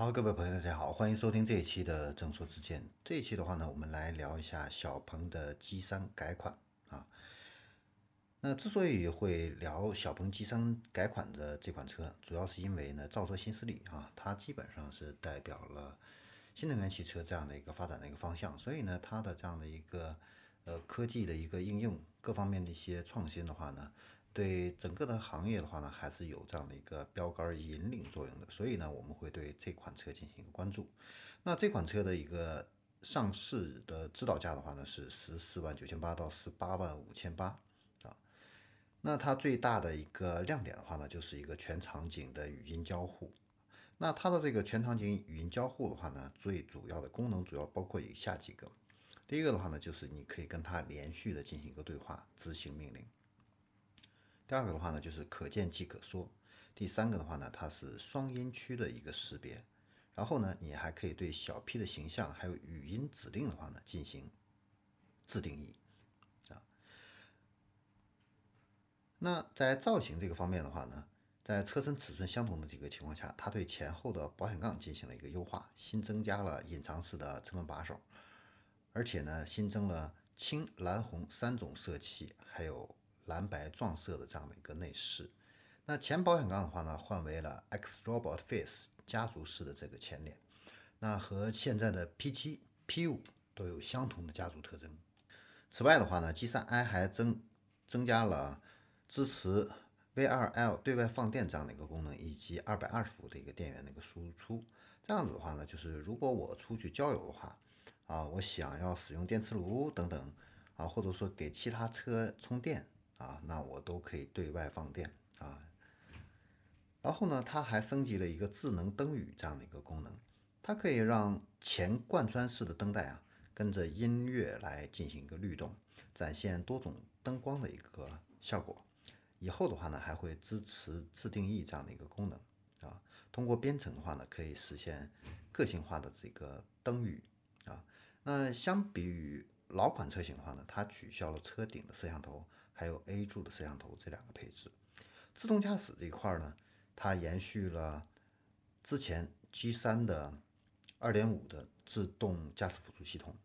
好，各位朋友，大家好，欢迎收听这一期的正说之见。这一期的话呢，我们来聊一下小鹏的 G3 改款啊。那之所以会聊小鹏 G3 改款的这款车，主要是因为呢，造车新势力啊，它基本上是代表了新能源汽车这样的一个发展的一个方向，所以呢，它的这样的一个呃科技的一个应用，各方面的一些创新的话呢。对整个的行业的话呢，还是有这样的一个标杆引领作用的，所以呢，我们会对这款车进行关注。那这款车的一个上市的指导价的话呢，是十四万九千八到十八万五千八啊。那它最大的一个亮点的话呢，就是一个全场景的语音交互。那它的这个全场景语音交互的话呢，最主要的功能主要包括以下几个。第一个的话呢，就是你可以跟它连续的进行一个对话，执行命令。第二个的话呢，就是可见即可说；第三个的话呢，它是双音区的一个识别。然后呢，你还可以对小 P 的形象还有语音指令的话呢进行自定义啊。那在造型这个方面的话呢，在车身尺寸相同的几个情况下，它对前后的保险杠进行了一个优化，新增加了隐藏式的车门把手，而且呢，新增了青、蓝、红三种色系，还有。蓝白撞色的这样的一个内饰，那前保险杠的话呢，换为了 X Robot Face 家族式的这个前脸，那和现在的 P7、P5 都有相同的家族特征。此外的话呢，G3i 还增增加了支持 V2L 对外放电这样的一个功能，以及二百二十伏的一个电源的一个输出。这样子的话呢，就是如果我出去郊游的话，啊，我想要使用电磁炉等等，啊，或者说给其他车充电。啊，那我都可以对外放电啊。然后呢，它还升级了一个智能灯语这样的一个功能，它可以让前贯穿式的灯带啊跟着音乐来进行一个律动，展现多种灯光的一个效果。以后的话呢，还会支持自定义这样的一个功能啊。通过编程的话呢，可以实现个性化的这个灯语啊。那相比于老款车型的话呢，它取消了车顶的摄像头。还有 A 柱的摄像头这两个配置，自动驾驶这一块呢，它延续了之前 G3 的2.5的自动驾驶辅助系统，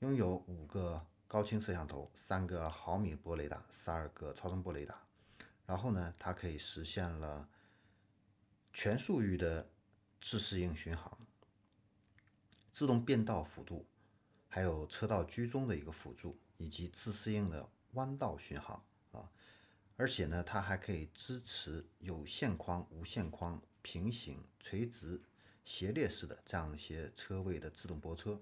拥有五个高清摄像头、三个毫米波雷达、十二个超声波雷达，然后呢，它可以实现了全速域的自适应巡航、自动变道辅助，还有车道居中的一个辅助，以及自适应的。弯道巡航啊，而且呢，它还可以支持有线框、无线框、平行、垂直、斜列式的这样一些车位的自动泊车。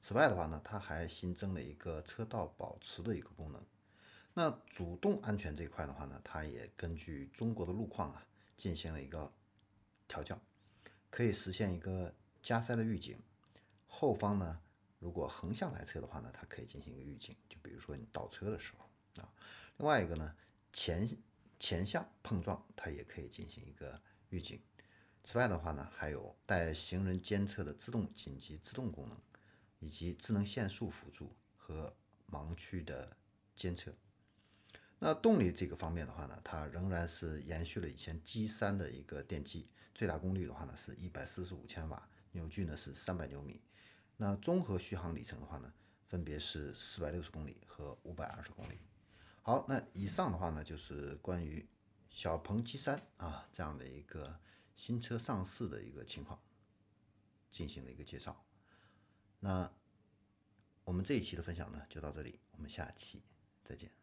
此外的话呢，它还新增了一个车道保持的一个功能。那主动安全这一块的话呢，它也根据中国的路况啊进行了一个调教，可以实现一个加塞的预警。后方呢，如果横向来车的话呢，它可以进行一个预警，就比如说你倒车的时候。啊，另外一个呢，前前向碰撞它也可以进行一个预警。此外的话呢，还有带行人监测的自动紧急制动功能，以及智能限速辅助和盲区的监测。那动力这个方面的话呢，它仍然是延续了以前 G3 的一个电机，最大功率的话呢是一百四十五千瓦，扭矩呢是三百牛米。那综合续航里程的话呢，分别是四百六十公里和五百二十公里。好，那以上的话呢，就是关于小鹏 G3 啊这样的一个新车上市的一个情况进行了一个介绍。那我们这一期的分享呢就到这里，我们下期再见。